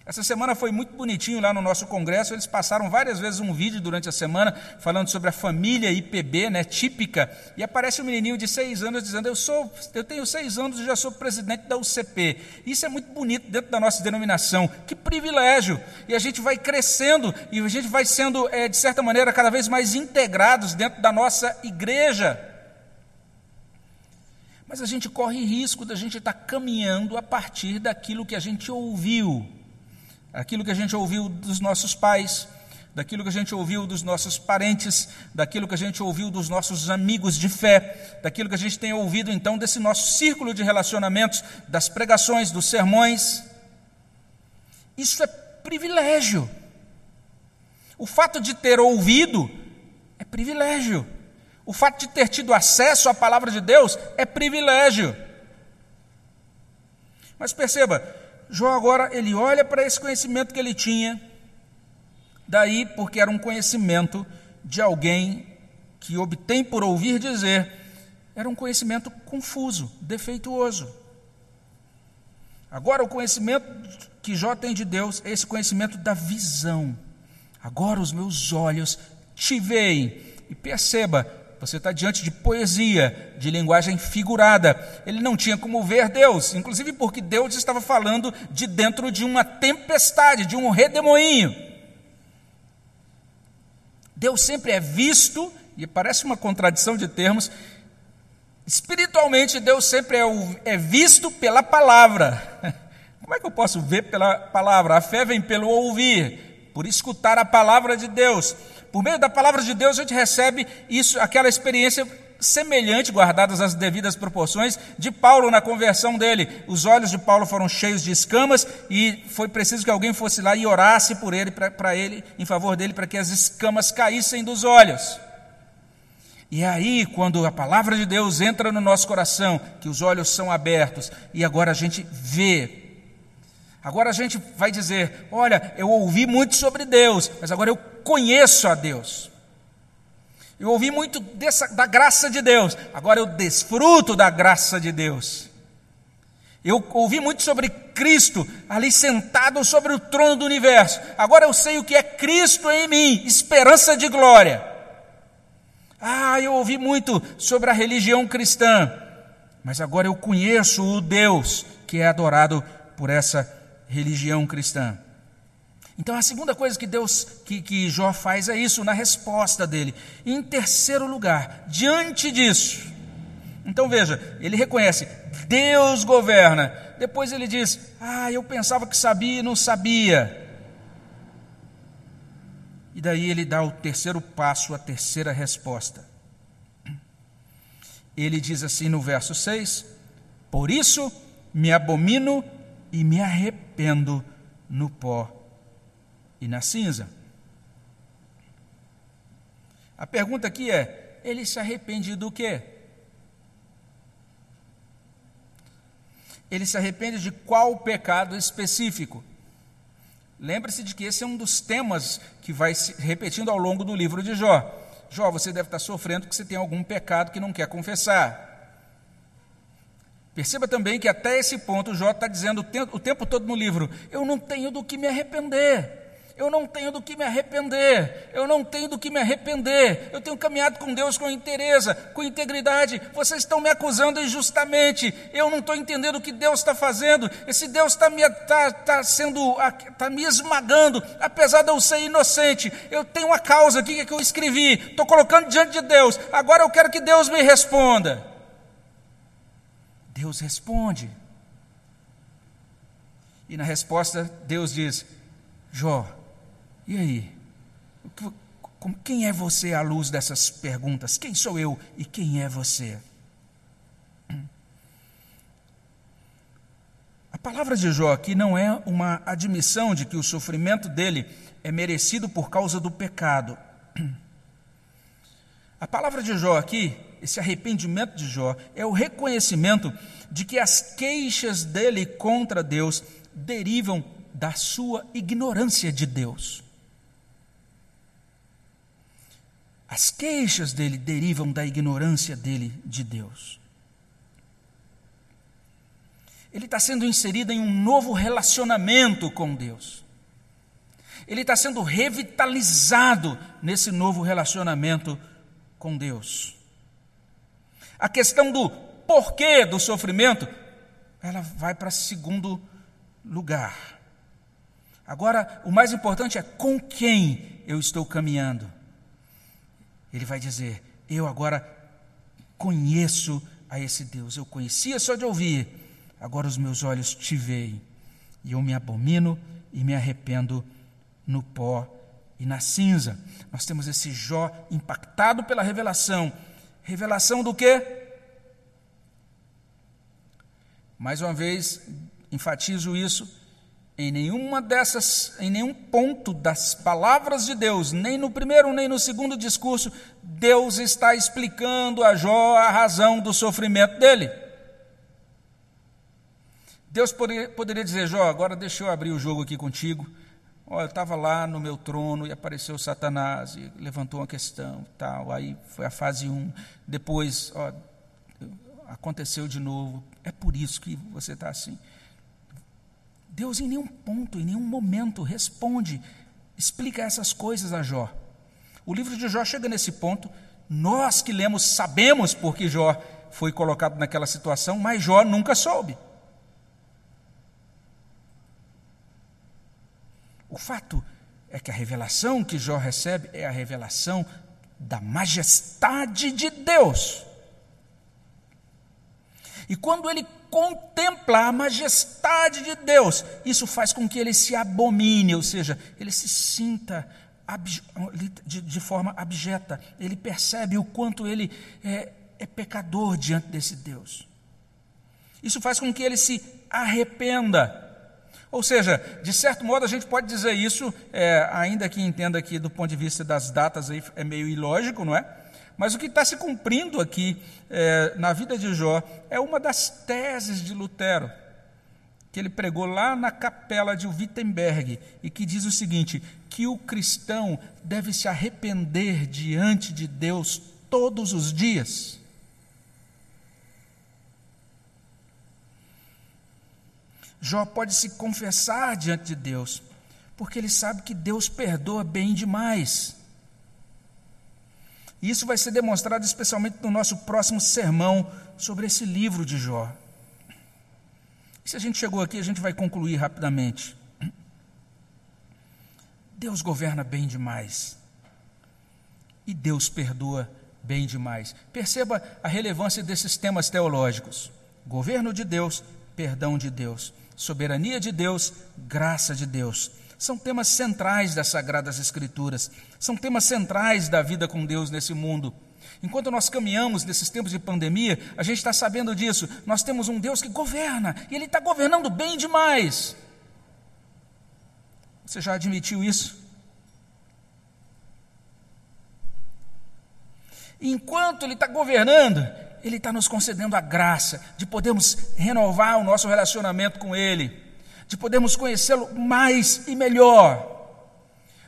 Essa semana foi muito bonitinho lá no nosso congresso. Eles passaram várias vezes um vídeo durante a semana falando sobre a família IPB, né, típica. E aparece um menininho de seis anos dizendo: Eu sou, eu tenho seis anos e já sou presidente da UCP. Isso é muito bonito dentro da nossa denominação. Que privilégio! E a gente vai crescendo e a gente vai sendo, é, de certa maneira, cada vez mais integrados dentro da nossa igreja. Mas a gente corre risco da gente estar caminhando a partir daquilo que a gente ouviu aquilo que a gente ouviu dos nossos pais, daquilo que a gente ouviu dos nossos parentes, daquilo que a gente ouviu dos nossos amigos de fé, daquilo que a gente tem ouvido então desse nosso círculo de relacionamentos, das pregações, dos sermões. Isso é privilégio. O fato de ter ouvido é privilégio. O fato de ter tido acesso à palavra de Deus é privilégio. Mas perceba, Jó agora ele olha para esse conhecimento que ele tinha, daí porque era um conhecimento de alguém que obtém por ouvir dizer, era um conhecimento confuso, defeituoso. Agora o conhecimento que Jó tem de Deus é esse conhecimento da visão. Agora os meus olhos te veem. E perceba, você está diante de poesia, de linguagem figurada. Ele não tinha como ver Deus, inclusive porque Deus estava falando de dentro de uma tempestade, de um redemoinho. Deus sempre é visto, e parece uma contradição de termos, espiritualmente Deus sempre é, é visto pela palavra. Como é que eu posso ver pela palavra? A fé vem pelo ouvir, por escutar a palavra de Deus. Por meio da palavra de Deus, a gente recebe isso, aquela experiência semelhante, guardadas as devidas proporções, de Paulo na conversão dele. Os olhos de Paulo foram cheios de escamas e foi preciso que alguém fosse lá e orasse por ele, para ele, em favor dele, para que as escamas caíssem dos olhos. E é aí, quando a palavra de Deus entra no nosso coração, que os olhos são abertos e agora a gente vê Agora a gente vai dizer: olha, eu ouvi muito sobre Deus, mas agora eu conheço a Deus. Eu ouvi muito dessa, da graça de Deus, agora eu desfruto da graça de Deus. Eu ouvi muito sobre Cristo ali sentado sobre o trono do universo. Agora eu sei o que é Cristo em mim, esperança de glória. Ah, eu ouvi muito sobre a religião cristã, mas agora eu conheço o Deus que é adorado por essa religião cristã. Então a segunda coisa que Deus, que, que Jó faz é isso, na resposta dele. Em terceiro lugar, diante disso, então veja, ele reconhece, Deus governa. Depois ele diz, ah, eu pensava que sabia e não sabia. E daí ele dá o terceiro passo, a terceira resposta. Ele diz assim no verso 6: Por isso me abomino e me arrependo no pó e na cinza. A pergunta aqui é: ele se arrepende do quê? Ele se arrepende de qual pecado específico? Lembre-se de que esse é um dos temas que vai se repetindo ao longo do livro de Jó. Jó, você deve estar sofrendo porque você tem algum pecado que não quer confessar. Perceba também que até esse ponto Jó está dizendo o tempo todo no livro: eu não tenho do que me arrepender. Eu não tenho do que me arrepender. Eu não tenho do que me arrepender. Eu tenho caminhado com Deus com interesse, com integridade. Vocês estão me acusando injustamente. Eu não estou entendendo o que Deus está fazendo. Esse Deus está me, tá, tá sendo, está me esmagando, apesar de eu ser inocente. Eu tenho uma causa aqui que eu escrevi. Estou colocando diante de Deus. Agora eu quero que Deus me responda. Deus responde. E na resposta, Deus diz: Jó, e aí? Quem é você à luz dessas perguntas? Quem sou eu e quem é você? A palavra de Jó aqui não é uma admissão de que o sofrimento dele é merecido por causa do pecado. A palavra de Jó aqui, esse arrependimento de Jó, é o reconhecimento de que as queixas dele contra Deus derivam da sua ignorância de Deus. As queixas dele derivam da ignorância dele de Deus. Ele está sendo inserido em um novo relacionamento com Deus. Ele está sendo revitalizado nesse novo relacionamento com Deus. A questão do porquê do sofrimento, ela vai para segundo lugar. Agora, o mais importante é com quem eu estou caminhando. Ele vai dizer: Eu agora conheço a esse Deus. Eu conhecia só de ouvir, agora os meus olhos te veem. E eu me abomino e me arrependo no pó e na cinza. Nós temos esse Jó impactado pela revelação. Revelação do quê? Mais uma vez, enfatizo isso. Em nenhuma dessas, em nenhum ponto das palavras de Deus, nem no primeiro nem no segundo discurso, Deus está explicando a Jó a razão do sofrimento dele. Deus poderia, dizer, Jó, agora deixa eu abrir o jogo aqui contigo. Olha, eu estava lá no meu trono e apareceu Satanás e levantou uma questão tal. Aí foi a fase 1. Um. Depois, ó, aconteceu de novo. É por isso que você está assim. Deus em nenhum ponto, em nenhum momento responde, explica essas coisas a Jó. O livro de Jó chega nesse ponto, nós que lemos sabemos por que Jó foi colocado naquela situação, mas Jó nunca soube. O fato é que a revelação que Jó recebe é a revelação da majestade de Deus. E quando ele contempla a majestade de Deus, isso faz com que ele se abomine, ou seja, ele se sinta de, forma abjeta. Ele percebe o quanto ele é, é pecador diante desse Deus. Isso faz com que ele se arrependa. Ou seja, de certo modo a gente pode dizer isso, é, ainda que entenda que do ponto de vista das datas aí é meio ilógico, não é? Mas o que está se cumprindo aqui é, na vida de Jó é uma das teses de Lutero, que ele pregou lá na capela de Wittenberg, e que diz o seguinte: que o cristão deve se arrepender diante de Deus todos os dias. Jó pode se confessar diante de Deus, porque ele sabe que Deus perdoa bem demais. E isso vai ser demonstrado especialmente no nosso próximo sermão sobre esse livro de Jó. E se a gente chegou aqui, a gente vai concluir rapidamente. Deus governa bem demais. E Deus perdoa bem demais. Perceba a relevância desses temas teológicos: governo de Deus, perdão de Deus, soberania de Deus, graça de Deus. São temas centrais das Sagradas Escrituras, são temas centrais da vida com Deus nesse mundo. Enquanto nós caminhamos nesses tempos de pandemia, a gente está sabendo disso. Nós temos um Deus que governa, e Ele está governando bem demais. Você já admitiu isso? Enquanto Ele está governando, Ele está nos concedendo a graça de podermos renovar o nosso relacionamento com Ele de podermos conhecê-lo mais e melhor,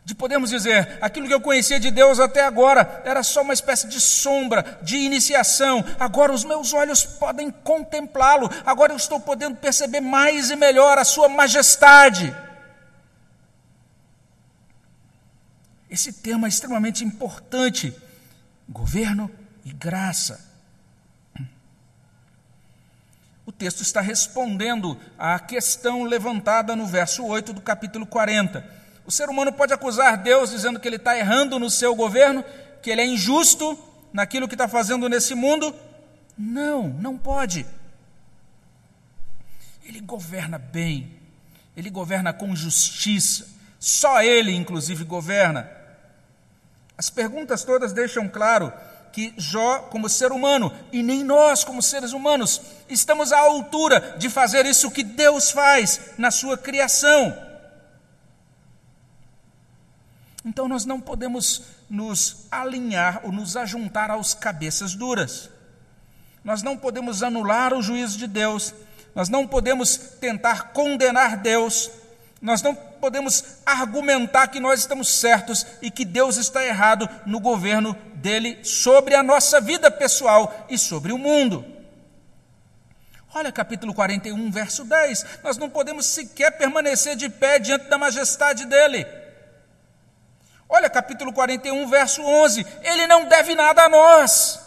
de podermos dizer, aquilo que eu conhecia de Deus até agora era só uma espécie de sombra, de iniciação, agora os meus olhos podem contemplá-lo, agora eu estou podendo perceber mais e melhor a Sua majestade. Esse tema é extremamente importante: governo e graça o texto está respondendo à questão levantada no verso 8 do capítulo 40. O ser humano pode acusar Deus dizendo que ele está errando no seu governo, que ele é injusto naquilo que está fazendo nesse mundo? Não, não pode. Ele governa bem, ele governa com justiça, só ele, inclusive, governa. As perguntas todas deixam claro que Jó, como ser humano, e nem nós, como seres humanos, estamos à altura de fazer isso que Deus faz na sua criação. Então nós não podemos nos alinhar ou nos ajuntar aos cabeças duras. Nós não podemos anular o juízo de Deus, nós não podemos tentar condenar Deus, nós não podemos argumentar que nós estamos certos e que Deus está errado no governo dele sobre a nossa vida pessoal e sobre o mundo. Olha capítulo 41, verso 10. Nós não podemos sequer permanecer de pé diante da majestade dele. Olha capítulo 41, verso 11. Ele não deve nada a nós.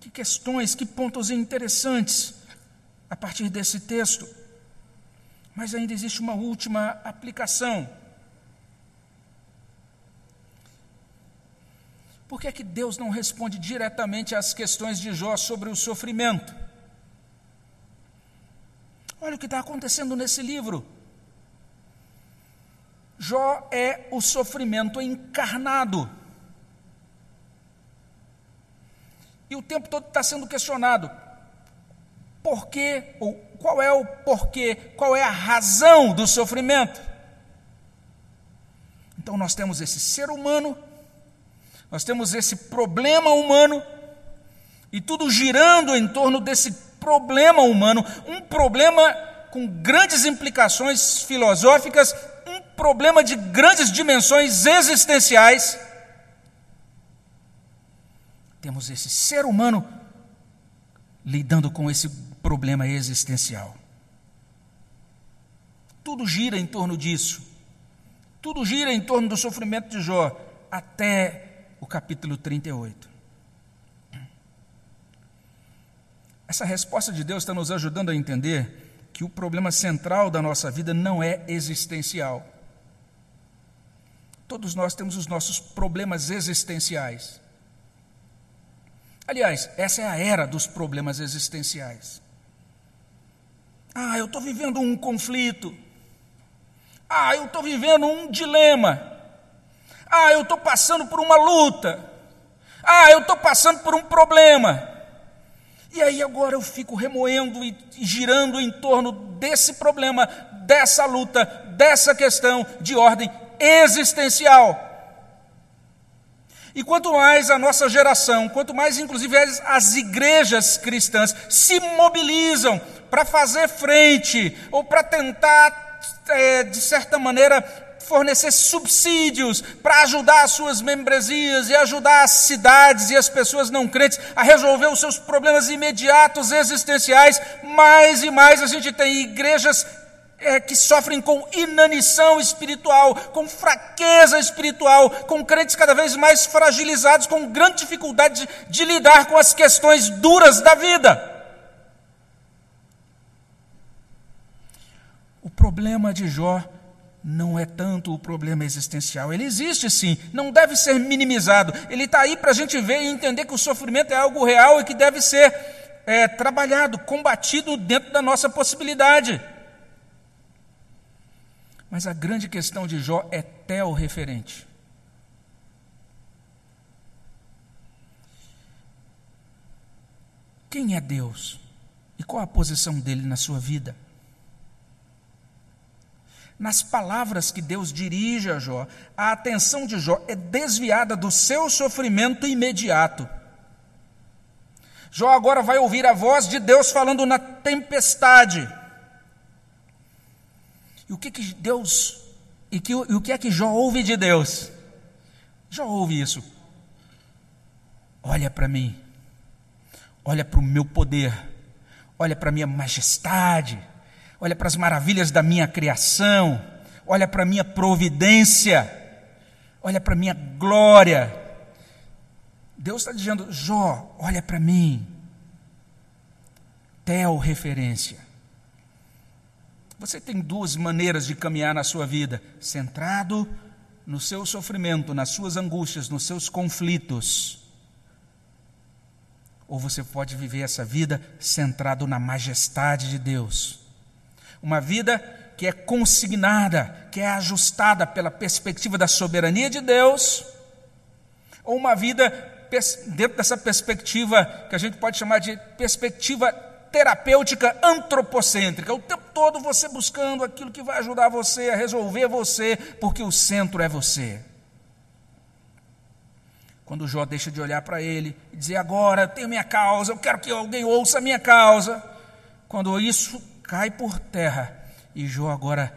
Que questões, que pontos interessantes a partir desse texto. Mas ainda existe uma última aplicação. Por que é que Deus não responde diretamente às questões de Jó sobre o sofrimento? Olha o que está acontecendo nesse livro. Jó é o sofrimento encarnado. E o tempo todo está sendo questionado: porquê, ou qual é o porquê, qual é a razão do sofrimento. Então nós temos esse ser humano, nós temos esse problema humano, e tudo girando em torno desse problema humano, um problema com grandes implicações filosóficas, um problema de grandes dimensões existenciais. Temos esse ser humano lidando com esse problema existencial. Tudo gira em torno disso. Tudo gira em torno do sofrimento de Jó, até o capítulo 38. Essa resposta de Deus está nos ajudando a entender que o problema central da nossa vida não é existencial. Todos nós temos os nossos problemas existenciais. Aliás, essa é a era dos problemas existenciais. Ah, eu estou vivendo um conflito. Ah, eu estou vivendo um dilema. Ah, eu estou passando por uma luta. Ah, eu estou passando por um problema. E aí agora eu fico remoendo e girando em torno desse problema, dessa luta, dessa questão de ordem existencial. E quanto mais a nossa geração, quanto mais inclusive as igrejas cristãs se mobilizam para fazer frente ou para tentar, é, de certa maneira, fornecer subsídios para ajudar as suas membresias e ajudar as cidades e as pessoas não crentes a resolver os seus problemas imediatos existenciais, mais e mais a gente tem igrejas é, que sofrem com inanição espiritual, com fraqueza espiritual, com crentes cada vez mais fragilizados, com grande dificuldade de, de lidar com as questões duras da vida. O problema de Jó não é tanto o problema existencial. Ele existe sim, não deve ser minimizado. Ele está aí para a gente ver e entender que o sofrimento é algo real e que deve ser é, trabalhado, combatido dentro da nossa possibilidade. Mas a grande questão de Jó é tel-referente. Quem é Deus? E qual a posição dele na sua vida? Nas palavras que Deus dirige a Jó, a atenção de Jó é desviada do seu sofrimento imediato. Jó agora vai ouvir a voz de Deus falando na tempestade. E o que, que Deus, e, que, e o que é que Jó ouve de Deus? Jó ouve isso. Olha para mim, olha para o meu poder, olha para a minha majestade, olha para as maravilhas da minha criação, olha para a minha providência, olha para a minha glória. Deus está dizendo, Jó, olha para mim. Tel referência. Você tem duas maneiras de caminhar na sua vida: centrado no seu sofrimento, nas suas angústias, nos seus conflitos. Ou você pode viver essa vida centrado na majestade de Deus. Uma vida que é consignada, que é ajustada pela perspectiva da soberania de Deus, ou uma vida dentro dessa perspectiva que a gente pode chamar de perspectiva terapêutica antropocêntrica, o tempo todo você buscando aquilo que vai ajudar você a resolver você, porque o centro é você. Quando Jó deixa de olhar para ele e dizer, agora eu tenho minha causa, eu quero que alguém ouça a minha causa. Quando isso cai por terra e Jó agora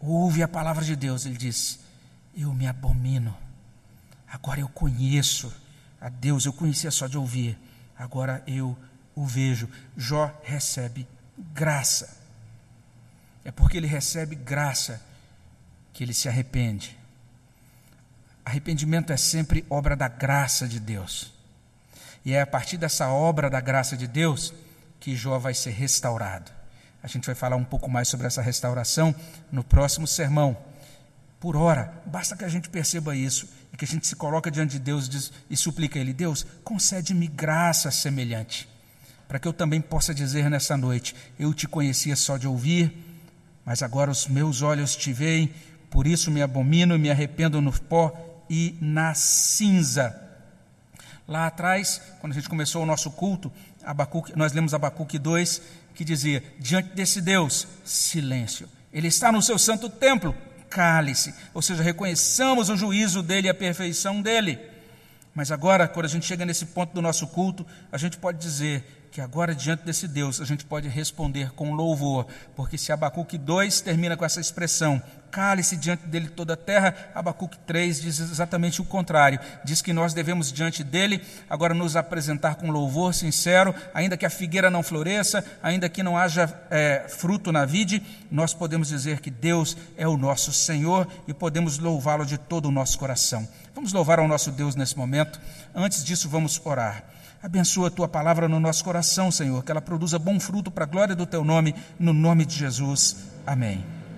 ouve a palavra de Deus, ele diz: Eu me abomino, agora eu conheço a Deus, eu conhecia só de ouvir, agora eu o vejo. Jó recebe graça. É porque ele recebe graça que ele se arrepende. Arrependimento é sempre obra da graça de Deus. E é a partir dessa obra da graça de Deus que Jó vai ser restaurado. A gente vai falar um pouco mais sobre essa restauração no próximo sermão. Por hora, basta que a gente perceba isso e que a gente se coloca diante de Deus e, diz, e suplica a Ele: Deus, concede-me graça semelhante para que eu também possa dizer nessa noite: Eu te conhecia só de ouvir, mas agora os meus olhos te veem, por isso me abomino e me arrependo no pó e na cinza. Lá atrás, quando a gente começou o nosso culto, Abacuque, nós lemos Abacuque 2, que dizia: Diante desse Deus, silêncio. Ele está no seu santo templo, cale-se. Ou seja, reconheçamos o juízo dele e a perfeição dele. Mas agora, quando a gente chega nesse ponto do nosso culto, a gente pode dizer que agora, diante desse Deus, a gente pode responder com louvor, porque se Abacuque 2 termina com essa expressão, cale-se diante dele toda a terra, Abacuque 3 diz exatamente o contrário, diz que nós devemos diante dele agora nos apresentar com louvor sincero, ainda que a figueira não floresça, ainda que não haja é, fruto na vide, nós podemos dizer que Deus é o nosso Senhor e podemos louvá-lo de todo o nosso coração. Vamos louvar ao nosso Deus nesse momento, antes disso, vamos orar. Abençoa a tua palavra no nosso coração, Senhor, que ela produza bom fruto para a glória do teu nome, no nome de Jesus. Amém.